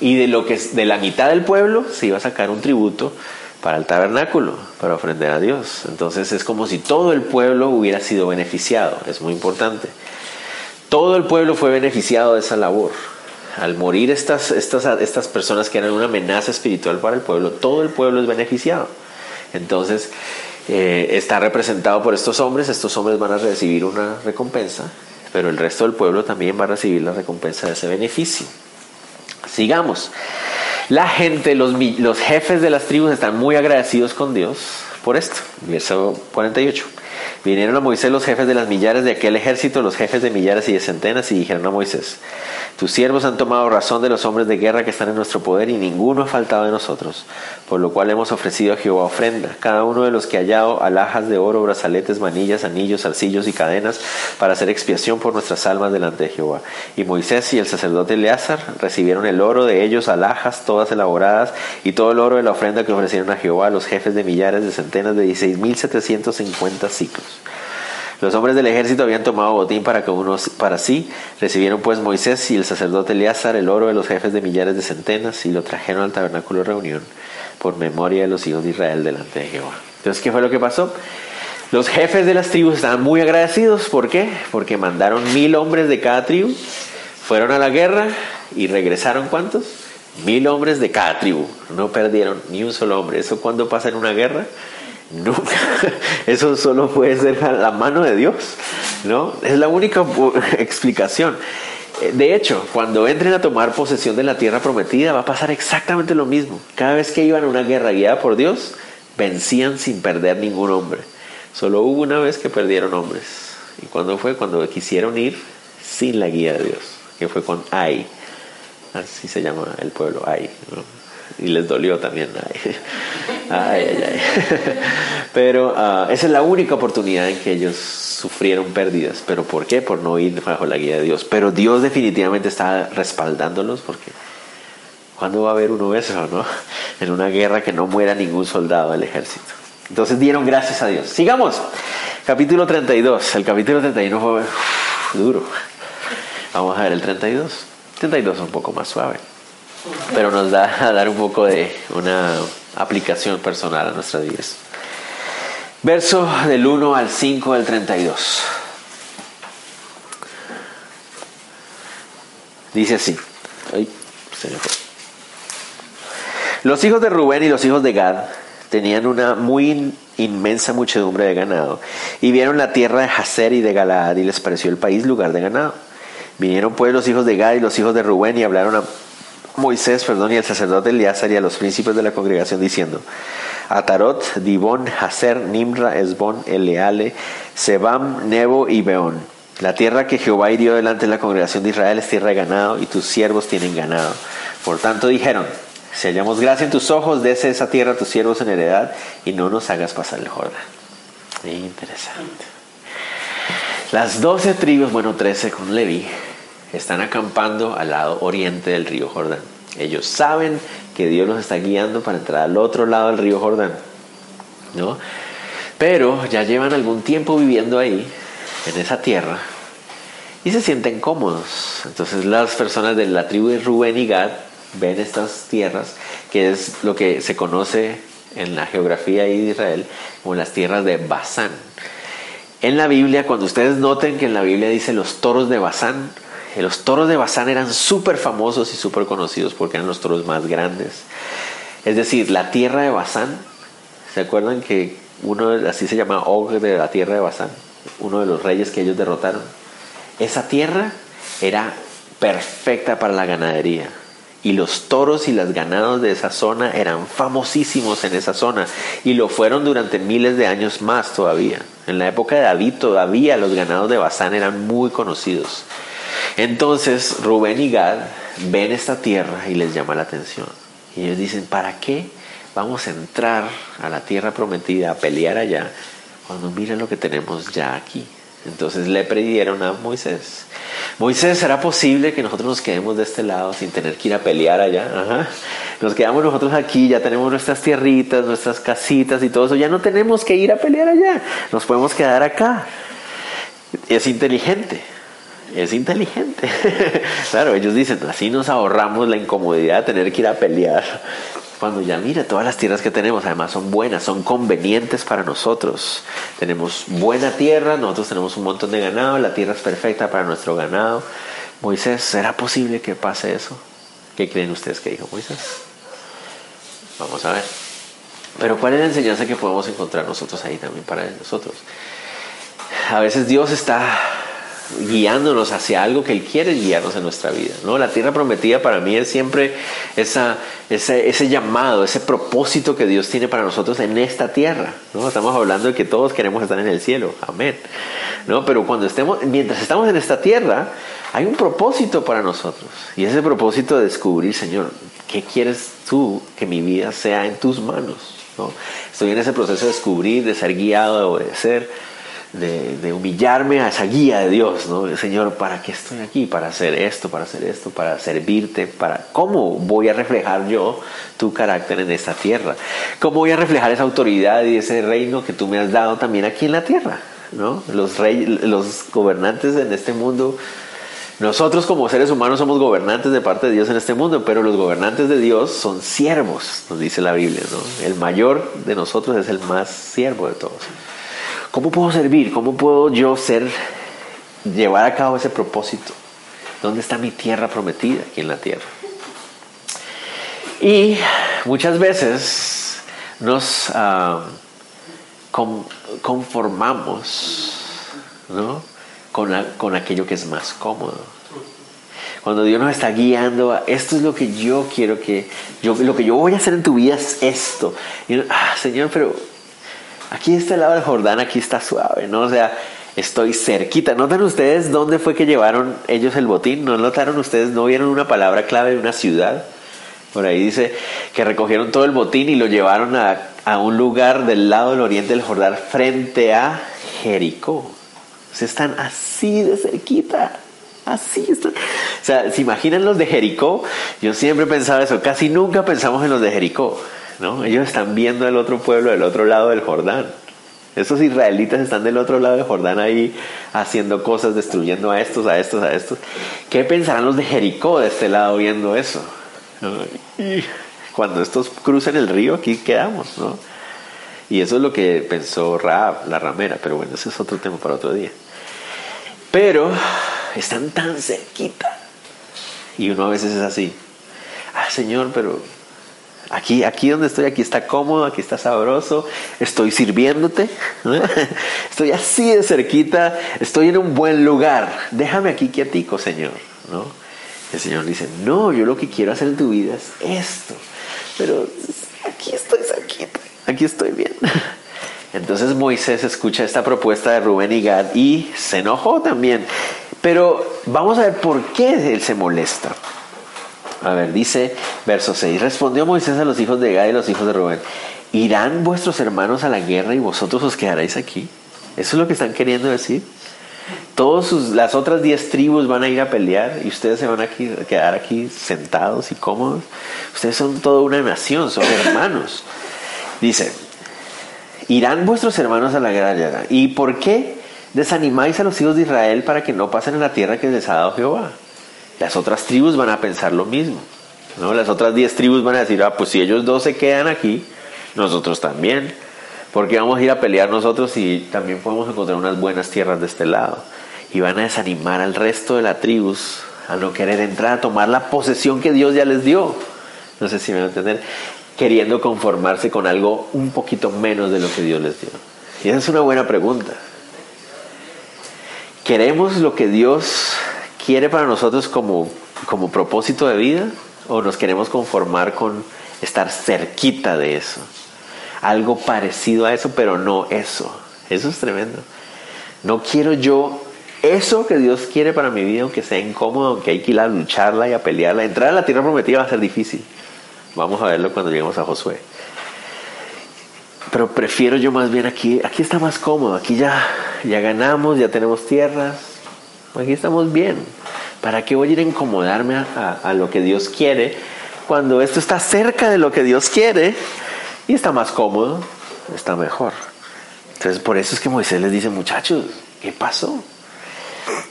Y de lo que de la mitad del pueblo se iba a sacar un tributo para el tabernáculo, para ofrender a Dios. Entonces es como si todo el pueblo hubiera sido beneficiado. Es muy importante. Todo el pueblo fue beneficiado de esa labor. Al morir estas, estas, estas personas que eran una amenaza espiritual para el pueblo, todo el pueblo es beneficiado. Entonces, eh, está representado por estos hombres, estos hombres van a recibir una recompensa, pero el resto del pueblo también va a recibir la recompensa de ese beneficio. Sigamos. La gente, los, los jefes de las tribus están muy agradecidos con Dios por esto. Verso 48. Vinieron a Moisés los jefes de las millares de aquel ejército, los jefes de millares y de centenas, y dijeron a Moisés, tus siervos han tomado razón de los hombres de guerra que están en nuestro poder, y ninguno ha faltado de nosotros, por lo cual hemos ofrecido a Jehová ofrenda, cada uno de los que ha hallado alhajas de oro, brazaletes, manillas, anillos, arcillos y cadenas, para hacer expiación por nuestras almas delante de Jehová. Y Moisés y el sacerdote Eleazar recibieron el oro de ellos, alhajas todas elaboradas, y todo el oro de la ofrenda que ofrecieron a Jehová, los jefes de millares de centenas de 16.750 ciclos. Los hombres del ejército habían tomado botín para, que unos, para sí. Recibieron pues Moisés y el sacerdote Eleazar el oro de los jefes de millares de centenas y lo trajeron al tabernáculo de reunión por memoria de los hijos de Israel delante de Jehová. Entonces, ¿qué fue lo que pasó? Los jefes de las tribus estaban muy agradecidos. ¿Por qué? Porque mandaron mil hombres de cada tribu, fueron a la guerra y regresaron cuántos? Mil hombres de cada tribu. No perdieron ni un solo hombre. ¿Eso cuando pasa en una guerra? Nunca. Eso solo puede ser la mano de Dios, ¿no? Es la única explicación. Eh, de hecho, cuando entren a tomar posesión de la tierra prometida, va a pasar exactamente lo mismo. Cada vez que iban a una guerra guiada por Dios, vencían sin perder ningún hombre. Solo hubo una vez que perdieron hombres. ¿Y cuando fue? Cuando quisieron ir sin la guía de Dios, que fue con Ai. Así se llama el pueblo, Ai. Y les dolió también. Ay, ay, ay. Pero ah, esa es la única oportunidad en que ellos sufrieron pérdidas. ¿Pero por qué? Por no ir bajo la guía de Dios. Pero Dios definitivamente está respaldándolos porque ¿cuándo va a haber uno eso, no? En una guerra que no muera ningún soldado del ejército. Entonces dieron gracias a Dios. Sigamos. Capítulo 32. El capítulo 31 fue duro. Vamos a ver el 32. 32 es un poco más suave pero nos da a dar un poco de una aplicación personal a nuestras vidas. Verso del 1 al 5 del 32. Dice así. Los hijos de Rubén y los hijos de Gad tenían una muy inmensa muchedumbre de ganado y vieron la tierra de Hazer y de Galaad y les pareció el país lugar de ganado. Vinieron pues los hijos de Gad y los hijos de Rubén y hablaron a Moisés, perdón, y el sacerdote Eleazar y a los príncipes de la congregación diciendo, Atarot, Dibón, Haser, Nimra, Esbón, Eleale, Sebam, Nebo y Beón. La tierra que Jehová hirió delante de la congregación de Israel es tierra de ganado y tus siervos tienen ganado. Por tanto dijeron, si hallamos gracia en tus ojos, dese esa tierra a tus siervos en heredad y no nos hagas pasar el Jordán. Interesante. Las doce tribus, bueno, trece con Levi, están acampando al lado oriente del río Jordán. Ellos saben que Dios los está guiando para entrar al otro lado del río Jordán. ¿no? Pero ya llevan algún tiempo viviendo ahí, en esa tierra, y se sienten cómodos. Entonces las personas de la tribu de Rubén y Gad ven estas tierras, que es lo que se conoce en la geografía de Israel como las tierras de Basán. En la Biblia, cuando ustedes noten que en la Biblia dice los toros de Basán, los toros de Bazán eran súper famosos y súper conocidos porque eran los toros más grandes. Es decir, la tierra de Bazán, ¿se acuerdan que uno, así se llama Og de la tierra de Bazán, uno de los reyes que ellos derrotaron? Esa tierra era perfecta para la ganadería. Y los toros y las ganados de esa zona eran famosísimos en esa zona. Y lo fueron durante miles de años más todavía. En la época de David todavía los ganados de Bazán eran muy conocidos. Entonces Rubén y Gad ven esta tierra y les llama la atención. Y ellos dicen, ¿para qué vamos a entrar a la tierra prometida, a pelear allá, cuando miren lo que tenemos ya aquí? Entonces le pidieron a Moisés, Moisés, ¿será posible que nosotros nos quedemos de este lado sin tener que ir a pelear allá? Nos quedamos nosotros aquí, ya tenemos nuestras tierritas, nuestras casitas y todo eso, ya no tenemos que ir a pelear allá, nos podemos quedar acá. Es inteligente, es inteligente. claro, ellos dicen, así nos ahorramos la incomodidad de tener que ir a pelear. Cuando ya mira, todas las tierras que tenemos además son buenas, son convenientes para nosotros. Tenemos buena tierra, nosotros tenemos un montón de ganado, la tierra es perfecta para nuestro ganado. Moisés, ¿será posible que pase eso? ¿Qué creen ustedes que dijo Moisés? Vamos a ver. Pero ¿cuál es la enseñanza que podemos encontrar nosotros ahí también para nosotros? A veces Dios está guiándonos hacia algo que Él quiere guiarnos en nuestra vida. ¿no? La tierra prometida para mí es siempre esa, ese, ese, llamado, ese propósito que Dios tiene para nosotros en esta tierra. ¿no? Estamos hablando de que todos queremos estar en el cielo, amén. ¿no? Pero cuando estemos, mientras estamos en esta tierra, hay un propósito para nosotros. Y ese propósito de descubrir, Señor, ¿qué quieres tú que mi vida sea en tus manos? ¿no? Estoy en ese proceso de descubrir, de ser guiado, de obedecer de, humillarme a esa guía de Dios, ¿no? Señor, ¿para qué estoy aquí? Para hacer esto, para hacer esto, para servirte, para cómo voy a reflejar yo tu carácter en esta tierra, cómo voy a reflejar esa autoridad y ese reino que tú me has dado también aquí en la tierra, ¿no? Los los gobernantes en este mundo. Nosotros como seres humanos somos gobernantes de parte de Dios en este mundo, pero los gobernantes de Dios son siervos, nos dice la Biblia, ¿no? El mayor de nosotros es el más siervo de todos. ¿Cómo puedo servir? ¿Cómo puedo yo ser, llevar a cabo ese propósito? ¿Dónde está mi tierra prometida aquí en la tierra? Y muchas veces nos ah, conformamos con, con aquello que es más cómodo. Cuando Dios nos está guiando a esto es lo que yo quiero que yo lo que yo voy a hacer en tu vida es esto. Ah, Señor, pero Aquí está el lado del Jordán, aquí está suave, ¿no? O sea, estoy cerquita. ¿Notan ustedes dónde fue que llevaron ellos el botín? ¿No notaron ustedes? ¿No vieron una palabra clave de una ciudad? Por ahí dice que recogieron todo el botín y lo llevaron a, a un lugar del lado del oriente del Jordán frente a Jericó. O sea, están así de cerquita. Así están. O sea, ¿se imaginan los de Jericó? Yo siempre pensaba eso. Casi nunca pensamos en los de Jericó. ¿No? Ellos están viendo el otro pueblo del otro lado del Jordán. Esos israelitas están del otro lado del Jordán ahí haciendo cosas, destruyendo a estos, a estos, a estos. ¿Qué pensarán los de Jericó de este lado viendo eso? cuando estos crucen el río, aquí quedamos, ¿no? Y eso es lo que pensó Raab, la ramera, pero bueno, ese es otro tema para otro día. Pero están tan cerquita. Y uno a veces es así. Ah, Señor, pero Aquí, aquí donde estoy, aquí está cómodo, aquí está sabroso, estoy sirviéndote, estoy así de cerquita, estoy en un buen lugar, déjame aquí quietico, Señor. ¿no? El Señor dice, no, yo lo que quiero hacer en tu vida es esto, pero aquí estoy cerquita, aquí estoy bien. Entonces Moisés escucha esta propuesta de Rubén y Gad y se enojó también. Pero vamos a ver por qué él se molesta. A ver, dice verso 6, respondió Moisés a los hijos de Gad y los hijos de Rubén, ¿irán vuestros hermanos a la guerra y vosotros os quedaréis aquí? ¿Eso es lo que están queriendo decir? Todas las otras diez tribus van a ir a pelear y ustedes se van a quedar aquí sentados y cómodos. Ustedes son toda una nación, son hermanos. Dice, irán vuestros hermanos a la guerra. ¿Y por qué desanimáis a los hijos de Israel para que no pasen en la tierra que les ha dado Jehová? Las otras tribus van a pensar lo mismo. ¿no? Las otras diez tribus van a decir, ah, pues si ellos dos se quedan aquí, nosotros también. Porque vamos a ir a pelear nosotros y también podemos encontrar unas buenas tierras de este lado. Y van a desanimar al resto de las tribus a no querer entrar a tomar la posesión que Dios ya les dio. No sé si me van a entender. Queriendo conformarse con algo un poquito menos de lo que Dios les dio. Y esa es una buena pregunta. ¿Queremos lo que Dios quiere para nosotros como, como propósito de vida o nos queremos conformar con estar cerquita de eso. Algo parecido a eso, pero no eso. Eso es tremendo. No quiero yo eso que Dios quiere para mi vida, aunque sea incómodo, aunque hay que ir a lucharla y a pelearla. Entrar a la tierra prometida va a ser difícil. Vamos a verlo cuando lleguemos a Josué. Pero prefiero yo más bien aquí, aquí está más cómodo, aquí ya, ya ganamos, ya tenemos tierras, aquí estamos bien. ¿Para qué voy a ir a incomodarme a, lo que Dios quiere cuando esto está cerca de lo que Dios quiere y está más cómodo, está mejor? Entonces por eso es que Moisés les dice, muchachos, ¿qué pasó?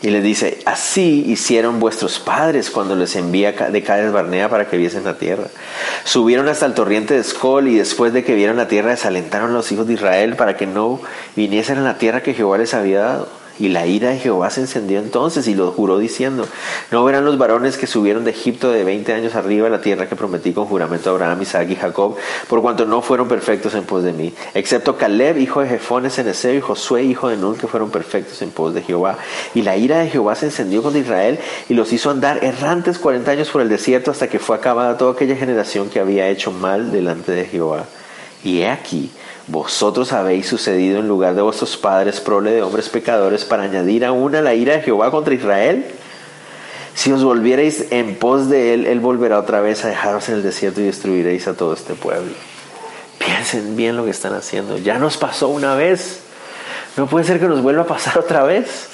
Y les dice, así hicieron vuestros padres cuando les envía de Cádiz Barnea para que viesen la tierra. Subieron hasta el torriente de Escol y después de que vieron la tierra desalentaron a los hijos de Israel para que no viniesen a la tierra que Jehová les había dado. Y la ira de Jehová se encendió entonces y lo juró diciendo, no verán los varones que subieron de Egipto de 20 años arriba a la tierra que prometí con juramento a Abraham, Isaac y Jacob, por cuanto no fueron perfectos en pos de mí, excepto Caleb, hijo de Jefones Eneseo, y Josué, hijo de Nun, que fueron perfectos en pos de Jehová. Y la ira de Jehová se encendió contra Israel y los hizo andar errantes 40 años por el desierto hasta que fue acabada toda aquella generación que había hecho mal delante de Jehová. Y he aquí, vosotros habéis sucedido en lugar de vuestros padres prole de hombres pecadores para añadir aún a la ira de Jehová contra Israel. Si os volvierais en pos de él, él volverá otra vez a dejaros en el desierto y destruiréis a todo este pueblo. Piensen bien lo que están haciendo. Ya nos pasó una vez. No puede ser que nos vuelva a pasar otra vez.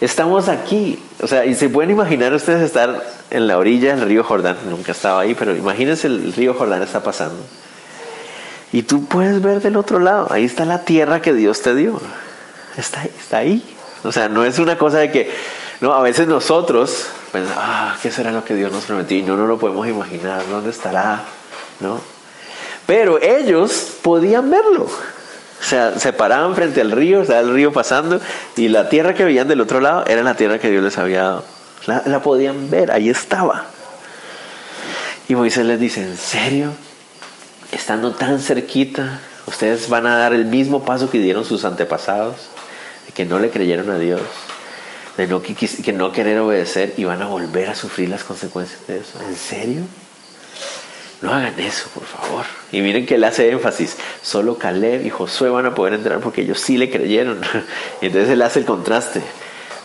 Estamos aquí. O sea, y se pueden imaginar ustedes estar en la orilla del río Jordán. Nunca estaba ahí, pero imagínense el río Jordán está pasando y tú puedes ver del otro lado, ahí está la tierra que Dios te dio. Está, está ahí. O sea, no es una cosa de que, no, a veces nosotros ah, ¿qué será lo que Dios nos prometió? Y no, no lo podemos imaginar, ¿dónde estará? ¿No? Pero ellos podían verlo. O sea, se paraban frente al río, estaba el río pasando, y la tierra que veían del otro lado era la tierra que Dios les había dado. La, la podían ver, ahí estaba. Y Moisés les dice, ¿en serio? Estando tan cerquita, ustedes van a dar el mismo paso que dieron sus antepasados, de que no le creyeron a Dios, de no, que, que no querer obedecer y van a volver a sufrir las consecuencias de eso. ¿En serio? No hagan eso, por favor. Y miren que él hace énfasis. Solo Caleb y Josué van a poder entrar porque ellos sí le creyeron. Y entonces él hace el contraste.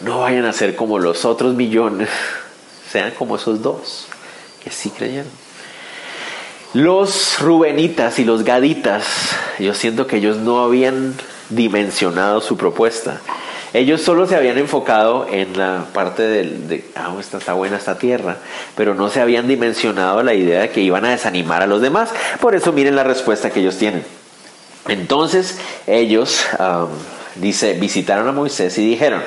No vayan a ser como los otros millones. Sean como esos dos que sí creyeron. Los Rubenitas y los Gaditas, yo siento que ellos no habían dimensionado su propuesta. Ellos solo se habían enfocado en la parte de, ah, esta está buena esta tierra, pero no se habían dimensionado la idea de que iban a desanimar a los demás. Por eso miren la respuesta que ellos tienen. Entonces ellos, dice, visitaron a Moisés y dijeron,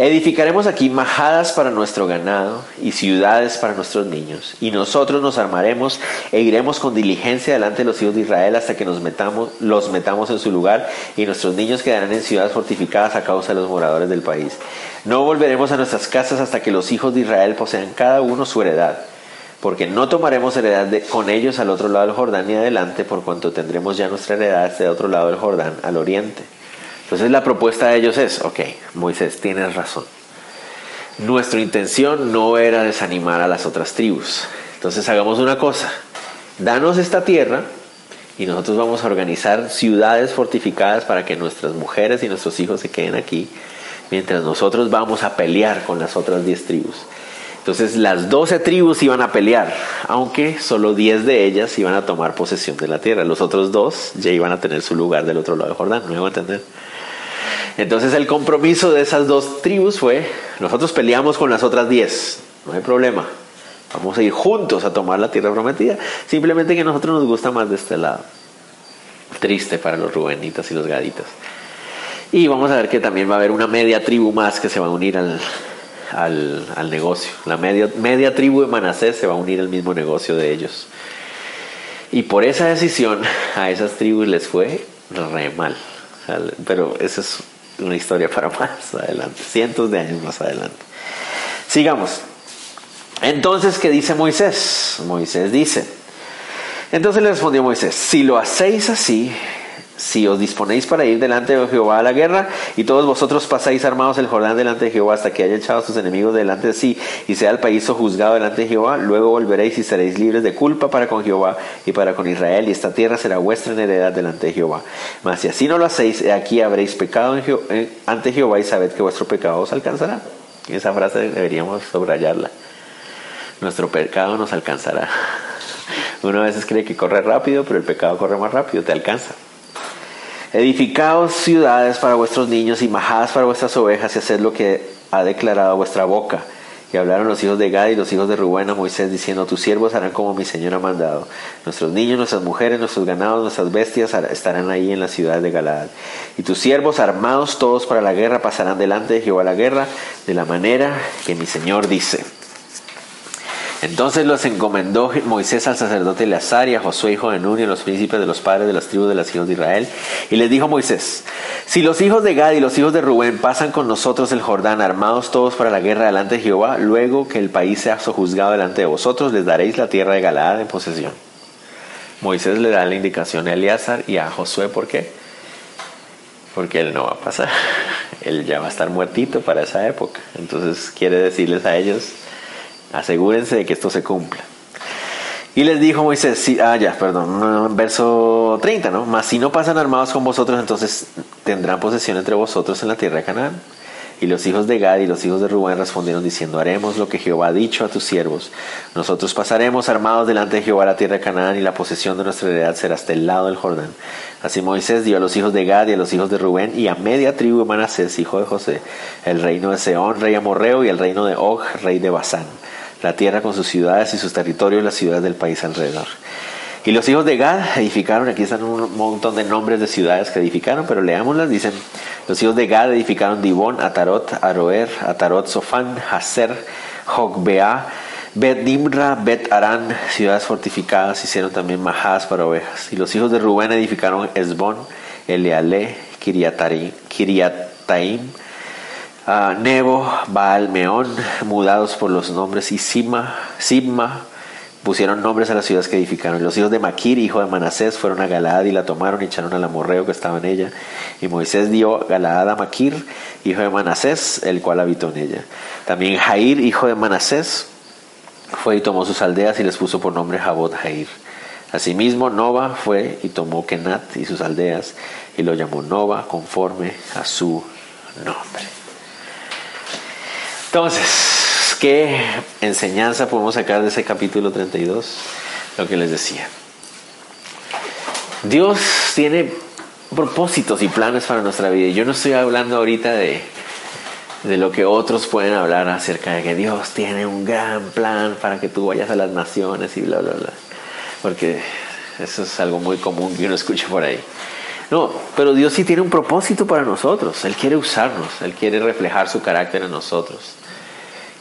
Edificaremos aquí majadas para nuestro ganado y ciudades para nuestros niños, y nosotros nos armaremos e iremos con diligencia delante de los hijos de Israel hasta que nos metamos, los metamos en su lugar, y nuestros niños quedarán en ciudades fortificadas a causa de los moradores del país. No volveremos a nuestras casas hasta que los hijos de Israel posean cada uno su heredad porque no tomaremos heredad con ellos al otro lado del Jordán ni adelante, por cuanto tendremos ya nuestra heredad de otro lado del Jordán, al oriente. Entonces la propuesta de ellos es, ok, Moisés, tienes razón. Nuestra intención no era desanimar a las otras tribus. Entonces hagamos una cosa, danos esta tierra y nosotros vamos a organizar ciudades fortificadas para que nuestras mujeres y nuestros hijos se queden aquí, mientras nosotros vamos a pelear con las otras 10 tribus. Entonces las 12 tribus iban a pelear, aunque solo 10 de ellas iban a tomar posesión de la tierra. Los otros dos ya iban a tener su lugar del otro lado de Jordán, ¿me voy a entender? Entonces el compromiso de esas dos tribus fue, nosotros peleamos con las otras diez, no hay problema. Vamos a ir juntos a tomar la tierra prometida. Simplemente que a nosotros nos gusta más de este lado. Triste para los rubenitas y los gaditas. Y vamos a ver que también va a haber una media tribu más que se va a unir al, al, negocio. La media, media tribu de Manasés se va a unir al mismo negocio de ellos. Y por esa decisión a esas tribus les fue re mal. Pero eso es una historia para más adelante, cientos de años más adelante. Sigamos. Entonces, ¿qué dice Moisés? Moisés dice, entonces le respondió Moisés, si lo hacéis así, si os disponéis para ir delante de Jehová a la guerra, y todos vosotros pasáis armados el Jordán delante de Jehová hasta que haya echado a sus enemigos delante de sí, y sea el país juzgado delante de Jehová, luego volveréis y seréis libres de culpa para con Jehová y para con Israel, y esta tierra será vuestra en heredad delante de Jehová. Mas si así no lo hacéis, aquí habréis pecado ante Jehová y sabed que vuestro pecado os alcanzará. Esa frase deberíamos subrayarla. Nuestro pecado nos alcanzará. Uno a veces cree que corre rápido, pero el pecado corre más rápido, te alcanza. Edificaos ciudades para vuestros niños y majadas para vuestras ovejas y haced lo que ha declarado vuestra boca. Y hablaron los hijos de Gad y los hijos de Rubén a Moisés diciendo, tus siervos harán como mi Señor ha mandado. Nuestros niños, nuestras mujeres, nuestros ganados, nuestras bestias estarán ahí en la ciudad de Galaad. Y tus siervos armados todos para la guerra pasarán delante de Jehová la guerra de la manera que mi Señor dice. Entonces los encomendó Moisés al sacerdote Eleazar y a Josué, hijo de Nun, y a los príncipes de los padres de las tribus de los hijos de Israel. Y les dijo Moisés, si los hijos de Gad y los hijos de Rubén pasan con nosotros el Jordán, armados todos para la guerra delante de Jehová, luego que el país sea sojuzgado delante de vosotros, les daréis la tierra de Galaad en posesión. Moisés le da la indicación a Eleazar y a Josué, ¿por qué? Porque él no va a pasar. Él ya va a estar muertito para esa época. Entonces quiere decirles a ellos, Asegúrense de que esto se cumpla. Y les dijo Moisés, ah, ya, perdón, verso 30, ¿no? Mas si no pasan armados con vosotros, entonces tendrán posesión entre vosotros en la tierra de Canaán. Y los hijos de Gad y los hijos de Rubén respondieron diciendo, haremos lo que Jehová ha dicho a tus siervos. Nosotros pasaremos armados delante de Jehová a la tierra de Canaán y la posesión de nuestra heredad será hasta el lado del Jordán. Así Moisés dio a los hijos de Gad y a los hijos de Rubén y a media tribu de Manasés, hijo de José, el reino de Seón, rey amorreo, y el reino de Og, rey de Basán la tierra con sus ciudades y sus territorios, las ciudades del país alrededor. Y los hijos de Gad edificaron, aquí están un montón de nombres de ciudades que edificaron, pero leámoslas, dicen, los hijos de Gad edificaron Dibón, Atarot, Aroer, Atarot, Sofán, Haser, Jogbea, Bet Nimra, Bet Arán, ciudades fortificadas, hicieron también Mahas para ovejas. Y los hijos de Rubén edificaron Esbón, Eleale, Kiriataim, Nebo, Baal, Meón, mudados por los nombres, y Sima, Sibma, pusieron nombres a las ciudades que edificaron. Los hijos de Maquir, hijo de Manasés, fueron a Galaad y la tomaron y echaron al amorreo que estaba en ella. Y Moisés dio Galaad a Maquir, hijo de Manasés, el cual habitó en ella. También Jair, hijo de Manasés, fue y tomó sus aldeas y les puso por nombre Jabot Jair. Asimismo, Nova fue y tomó Kenat y sus aldeas y lo llamó Nova conforme a su nombre. Entonces, ¿qué enseñanza podemos sacar de ese capítulo 32? Lo que les decía. Dios tiene propósitos y planes para nuestra vida. Yo no estoy hablando ahorita de, de lo que otros pueden hablar acerca de que Dios tiene un gran plan para que tú vayas a las naciones y bla, bla, bla. Porque eso es algo muy común que uno escucha por ahí. No, pero Dios sí tiene un propósito para nosotros. Él quiere usarnos, Él quiere reflejar su carácter en nosotros.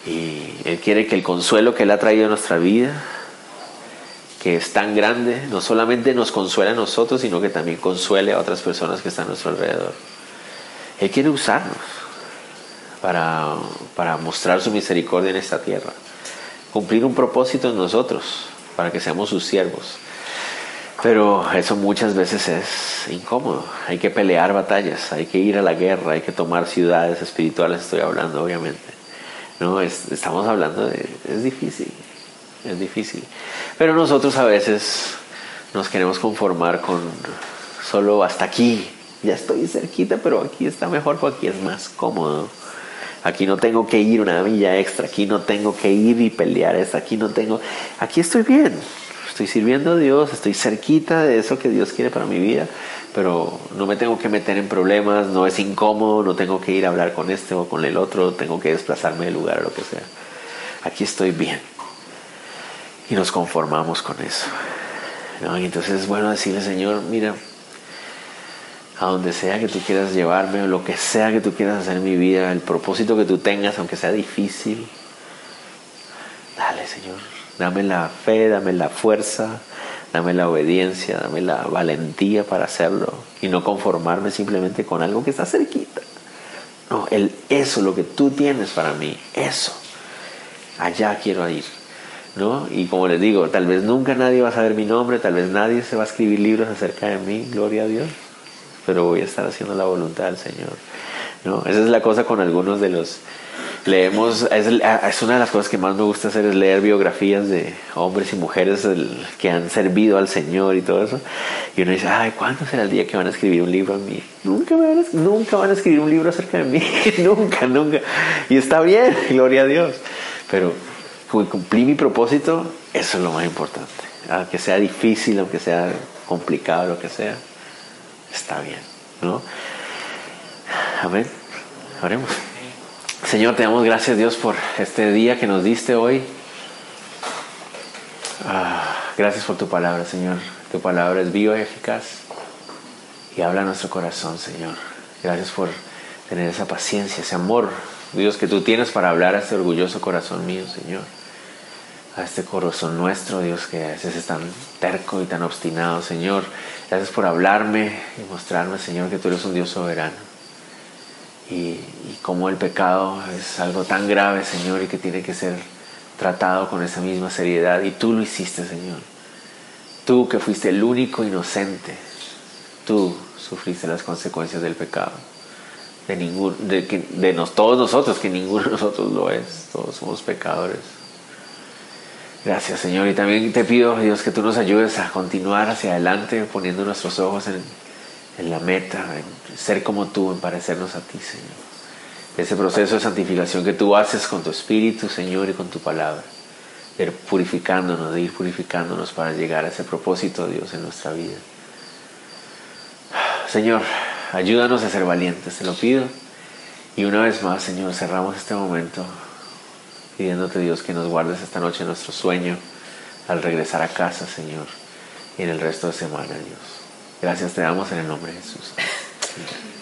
Y Él quiere que el consuelo que Él ha traído a nuestra vida, que es tan grande, no solamente nos consuela a nosotros, sino que también consuele a otras personas que están a nuestro alrededor. Él quiere usarnos para, para mostrar su misericordia en esta tierra, cumplir un propósito en nosotros, para que seamos sus siervos. Pero eso muchas veces es incómodo. Hay que pelear batallas, hay que ir a la guerra, hay que tomar ciudades espirituales, estoy hablando obviamente. No, estamos hablando de, es difícil, es difícil. Pero nosotros a veces nos queremos conformar con solo hasta aquí. Ya estoy cerquita, pero aquí está mejor porque aquí es más cómodo. Aquí no tengo que ir una milla extra, aquí no tengo que ir y pelear aquí no tengo, aquí estoy bien. Estoy sirviendo a Dios, estoy cerquita de eso que Dios quiere para mi vida pero no me tengo que meter en problemas, no es incómodo, no tengo que ir a hablar con este o con el otro, tengo que desplazarme del lugar o lo que sea. Aquí estoy bien. Y nos conformamos con eso. Entonces es bueno decirle, Señor, mira, a donde sea que tú quieras llevarme, o lo que sea que tú quieras hacer en mi vida, el propósito que tú tengas, aunque sea difícil, dale, Señor, dame la fe, dame la fuerza, dame la obediencia, dame la valentía para hacerlo y no conformarme simplemente con algo que está cerquita. No, el, eso, lo que tú tienes para mí, eso, allá quiero ir. ¿no? Y como les digo, tal vez nunca nadie va a saber mi nombre, tal vez nadie se va a escribir libros acerca de mí, gloria a Dios, pero voy a estar haciendo la voluntad del Señor. ¿no? Esa es la cosa con algunos de los leemos, es, una de las cosas que más me gusta hacer es leer biografías de hombres y mujeres que han servido al Señor y todo eso. Y uno dice, ay, ¿cuándo será el día que van a escribir un libro a mí? Nunca, van a, nunca van a escribir un libro acerca de mí, nunca, nunca. Y está bien, gloria a Dios. Pero cumplí mi propósito, eso es lo más importante. Aunque sea difícil, aunque sea complicado, lo que sea, está bien, ¿no? Amén. Oremos. Señor, te damos gracias Dios por este día que nos diste hoy. Ah, gracias por tu palabra, Señor. Tu palabra es viva y eficaz y habla a nuestro corazón, Señor. Gracias por tener esa paciencia, ese amor, Dios, que tú tienes para hablar a este orgulloso corazón mío, Señor. a este corazón nuestro, Dios, que a veces es tan terco y tan obstinado, Señor. Gracias por hablarme y mostrarme, Señor, que tú eres un Dios soberano. Y, y cómo el pecado es algo tan grave, Señor, y que tiene que ser tratado con esa misma seriedad. Y tú lo hiciste, Señor. Tú que fuiste el único inocente, tú sufriste las consecuencias del pecado. De, ningún, de, de nos, todos nosotros, que ninguno de nosotros lo es. Todos somos pecadores. Gracias, Señor. Y también te pido, Dios, que tú nos ayudes a continuar hacia adelante, poniendo nuestros ojos en, en la meta, en ser como tú, en parecernos a ti, Señor. Ese proceso de santificación que tú haces con tu Espíritu, Señor, y con tu palabra. De ir purificándonos, de ir purificándonos para llegar a ese propósito, Dios, en nuestra vida. Señor, ayúdanos a ser valientes, te lo pido. Y una vez más, Señor, cerramos este momento pidiéndote, Dios, que nos guardes esta noche nuestro sueño al regresar a casa, Señor, y en el resto de semana, Dios. Gracias te damos en el nombre de Jesús.